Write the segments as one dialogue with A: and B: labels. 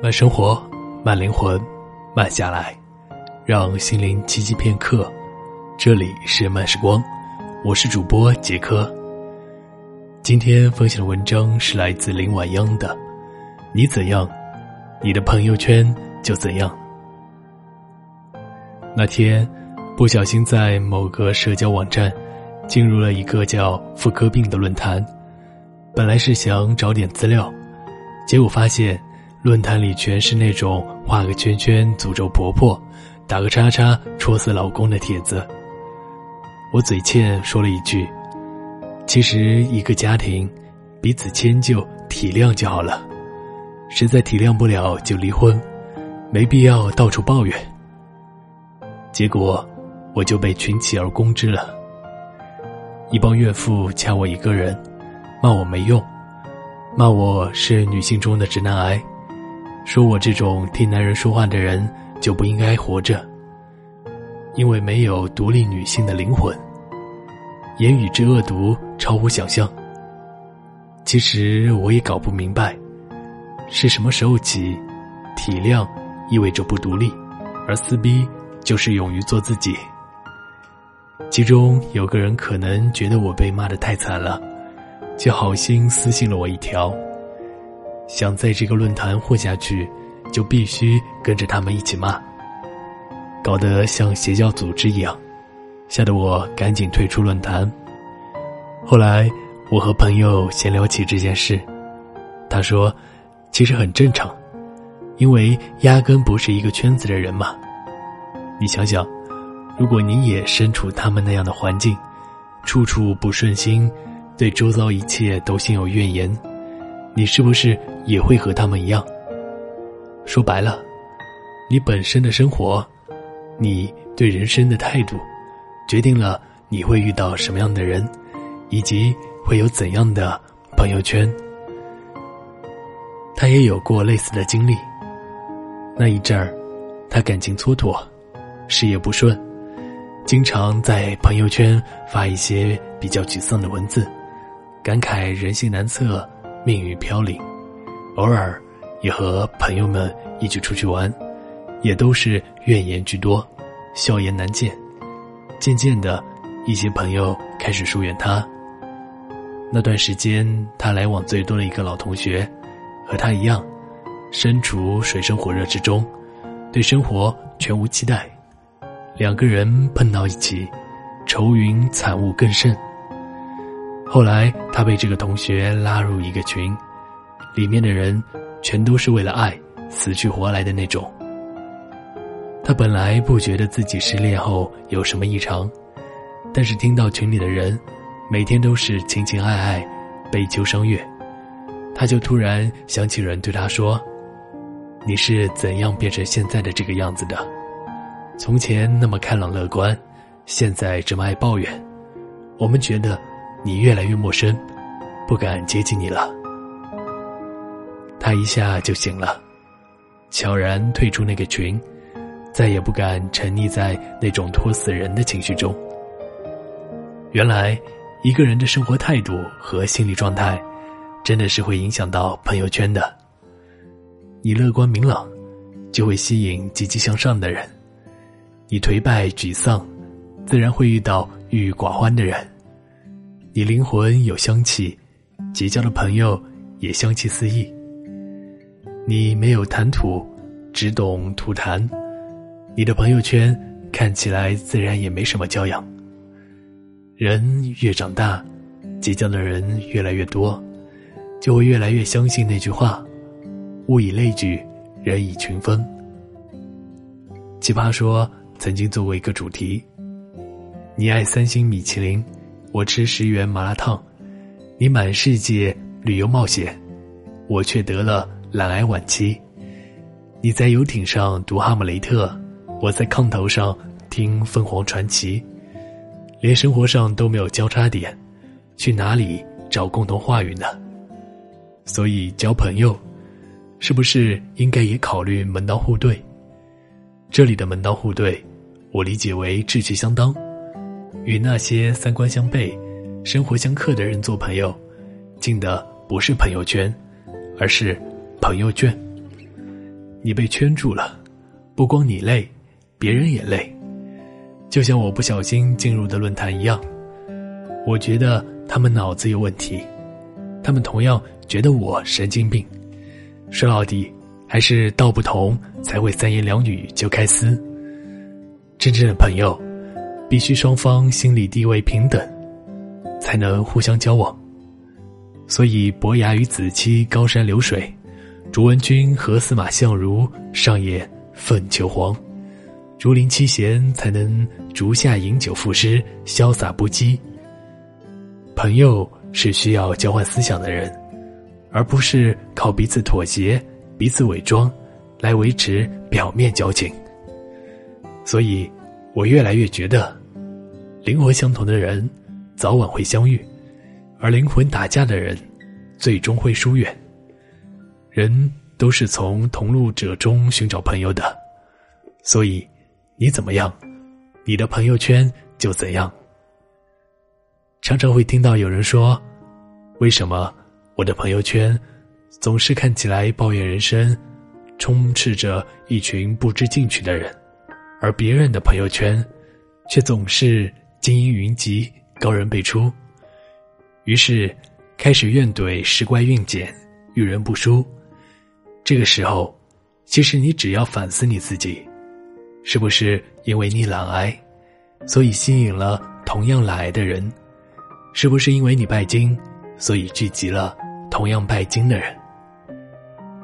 A: 慢生活，慢灵魂，慢下来，让心灵栖息片刻。这里是慢时光，我是主播杰科。今天分享的文章是来自林晚央的：“你怎样，你的朋友圈就怎样。”那天不小心在某个社交网站进入了一个叫“妇科病”的论坛，本来是想找点资料，结果发现。论坛里全是那种画个圈圈诅咒婆婆，打个叉叉戳死老公的帖子。我嘴欠说了一句：“其实一个家庭，彼此迁就体谅就好了，实在体谅不了就离婚，没必要到处抱怨。”结果我就被群起而攻之了。一帮怨妇掐我一个人，骂我没用，骂我是女性中的直男癌。说我这种替男人说话的人就不应该活着，因为没有独立女性的灵魂。言语之恶毒超乎想象。其实我也搞不明白，是什么时候起，体谅意味着不独立，而撕逼就是勇于做自己。其中有个人可能觉得我被骂的太惨了，就好心私信了我一条。想在这个论坛混下去，就必须跟着他们一起骂，搞得像邪教组织一样，吓得我赶紧退出论坛。后来我和朋友闲聊起这件事，他说：“其实很正常，因为压根不是一个圈子的人嘛。你想想，如果你也身处他们那样的环境，处处不顺心，对周遭一切都心有怨言。”你是不是也会和他们一样？说白了，你本身的生活，你对人生的态度，决定了你会遇到什么样的人，以及会有怎样的朋友圈。他也有过类似的经历。那一阵儿，他感情蹉跎，事业不顺，经常在朋友圈发一些比较沮丧的文字，感慨人性难测。命运飘零，偶尔也和朋友们一起出去玩，也都是怨言居多，笑颜难见。渐渐的，一些朋友开始疏远他。那段时间，他来往最多的一个老同学，和他一样，身处水深火热之中，对生活全无期待。两个人碰到一起，愁云惨雾更甚。后来，他被这个同学拉入一个群，里面的人全都是为了爱死去活来的那种。他本来不觉得自己失恋后有什么异常，但是听到群里的人每天都是情情爱爱、悲秋伤月，他就突然想起人对他说：“你是怎样变成现在的这个样子的？从前那么开朗乐观，现在这么爱抱怨。”我们觉得。你越来越陌生，不敢接近你了。他一下就醒了，悄然退出那个群，再也不敢沉溺在那种拖死人的情绪中。原来，一个人的生活态度和心理状态，真的是会影响到朋友圈的。你乐观明朗，就会吸引积极向上的人；你颓败沮丧，自然会遇到郁郁寡欢的人。你灵魂有香气，结交的朋友也香气四溢。你没有谈吐，只懂吐痰，你的朋友圈看起来自然也没什么教养。人越长大，结交的人越来越多，就会越来越相信那句话：物以类聚，人以群分。奇葩说曾经做过一个主题：你爱三星米其林。我吃十元麻辣烫，你满世界旅游冒险，我却得了懒癌晚期。你在游艇上读《哈姆雷特》，我在炕头上听《凤凰传奇》，连生活上都没有交叉点，去哪里找共同话语呢？所以交朋友，是不是应该也考虑门当户对？这里的门当户对，我理解为志趣相当。与那些三观相悖、生活相克的人做朋友，进的不是朋友圈，而是朋友圈。你被圈住了，不光你累，别人也累。就像我不小心进入的论坛一样，我觉得他们脑子有问题，他们同样觉得我神经病。说到底，还是道不同才会三言两语就开撕。真正的朋友，必须双方心理地位平等，才能互相交往。所以，伯牙与子期高山流水，卓文君和司马相如上演凤求凰，竹林七贤才能竹下饮酒赋诗，潇洒不羁。朋友是需要交换思想的人，而不是靠彼此妥协、彼此伪装来维持表面交情。所以，我越来越觉得，灵魂相同的人早晚会相遇。而灵魂打架的人，最终会疏远。人都是从同路者中寻找朋友的，所以你怎么样，你的朋友圈就怎样。常常会听到有人说：“为什么我的朋友圈总是看起来抱怨人生，充斥着一群不知进取的人，而别人的朋友圈却总是精英云集，高人辈出？”于是，开始怨怼时怪运简，遇人不淑。这个时候，其实你只要反思你自己，是不是因为你懒癌，所以吸引了同样懒癌的人？是不是因为你拜金，所以聚集了同样拜金的人？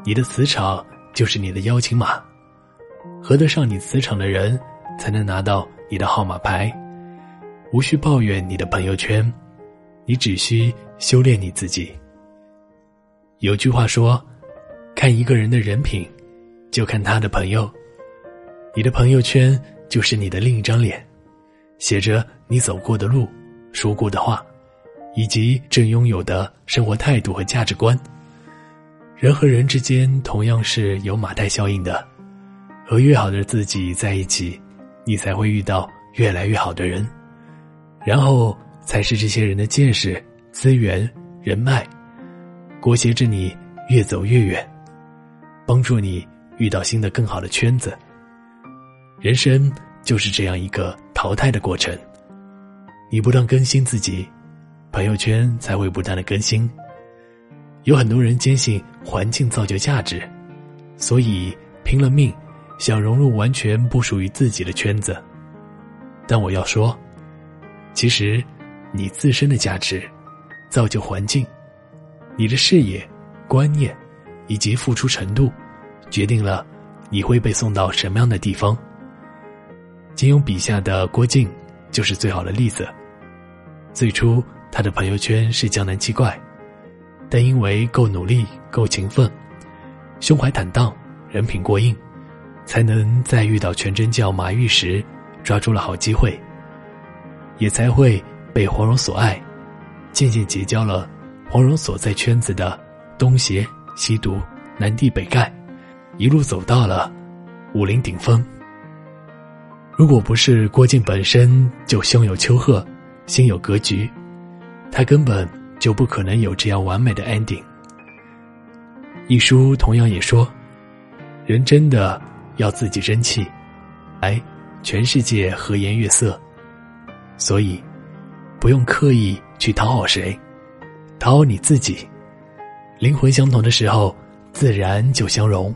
A: 你的磁场就是你的邀请码，合得上你磁场的人，才能拿到你的号码牌。无需抱怨你的朋友圈。你只需修炼你自己。有句话说：“看一个人的人品，就看他的朋友。你的朋友圈就是你的另一张脸，写着你走过的路、说过的话，以及正拥有的生活态度和价值观。人和人之间同样是有马太效应的，和越好的自己在一起，你才会遇到越来越好的人，然后。”才是这些人的见识、资源、人脉，裹挟着你越走越远，帮助你遇到新的更好的圈子。人生就是这样一个淘汰的过程。你不断更新自己，朋友圈才会不断的更新。有很多人坚信环境造就价值，所以拼了命想融入完全不属于自己的圈子。但我要说，其实。你自身的价值，造就环境；你的视野、观念以及付出程度，决定了你会被送到什么样的地方。金庸笔下的郭靖就是最好的例子。最初他的朋友圈是江南七怪，但因为够努力、够勤奋、胸怀坦荡、人品过硬，才能在遇到全真教马玉时抓住了好机会，也才会。被黄蓉所爱，渐渐结交了黄蓉所在圈子的东邪西毒南帝北丐，一路走到了武林顶峰。如果不是郭靖本身就胸有丘壑，心有格局，他根本就不可能有这样完美的 ending。一书同样也说，人真的要自己争气，哎，全世界和颜悦色，所以。不用刻意去讨好谁，讨好你自己。灵魂相同的时候，自然就相融。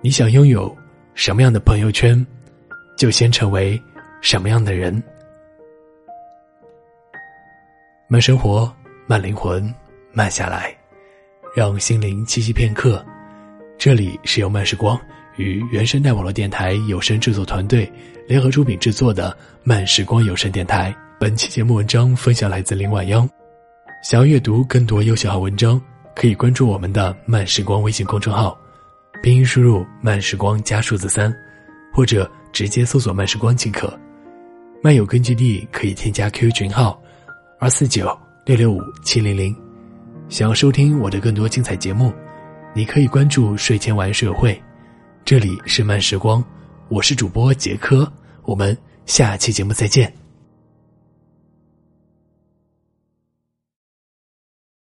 A: 你想拥有什么样的朋友圈，就先成为什么样的人。慢生活，慢灵魂，慢下来，让心灵栖息片刻。这里是由慢时光与原声带网络电台有声制作团队联合出品制作的慢时光有声电台。本期节目文章分享来自林晚央。想要阅读更多优秀好文章，可以关注我们的慢时光微信公众号，拼音输入“慢时光”加数字三，或者直接搜索“慢时光”即可。漫友根据地可以添加 QQ 群号二四九六六五七零零。想要收听我的更多精彩节目，你可以关注睡前玩社会。这里是慢时光，我是主播杰科，我们下期节目再见。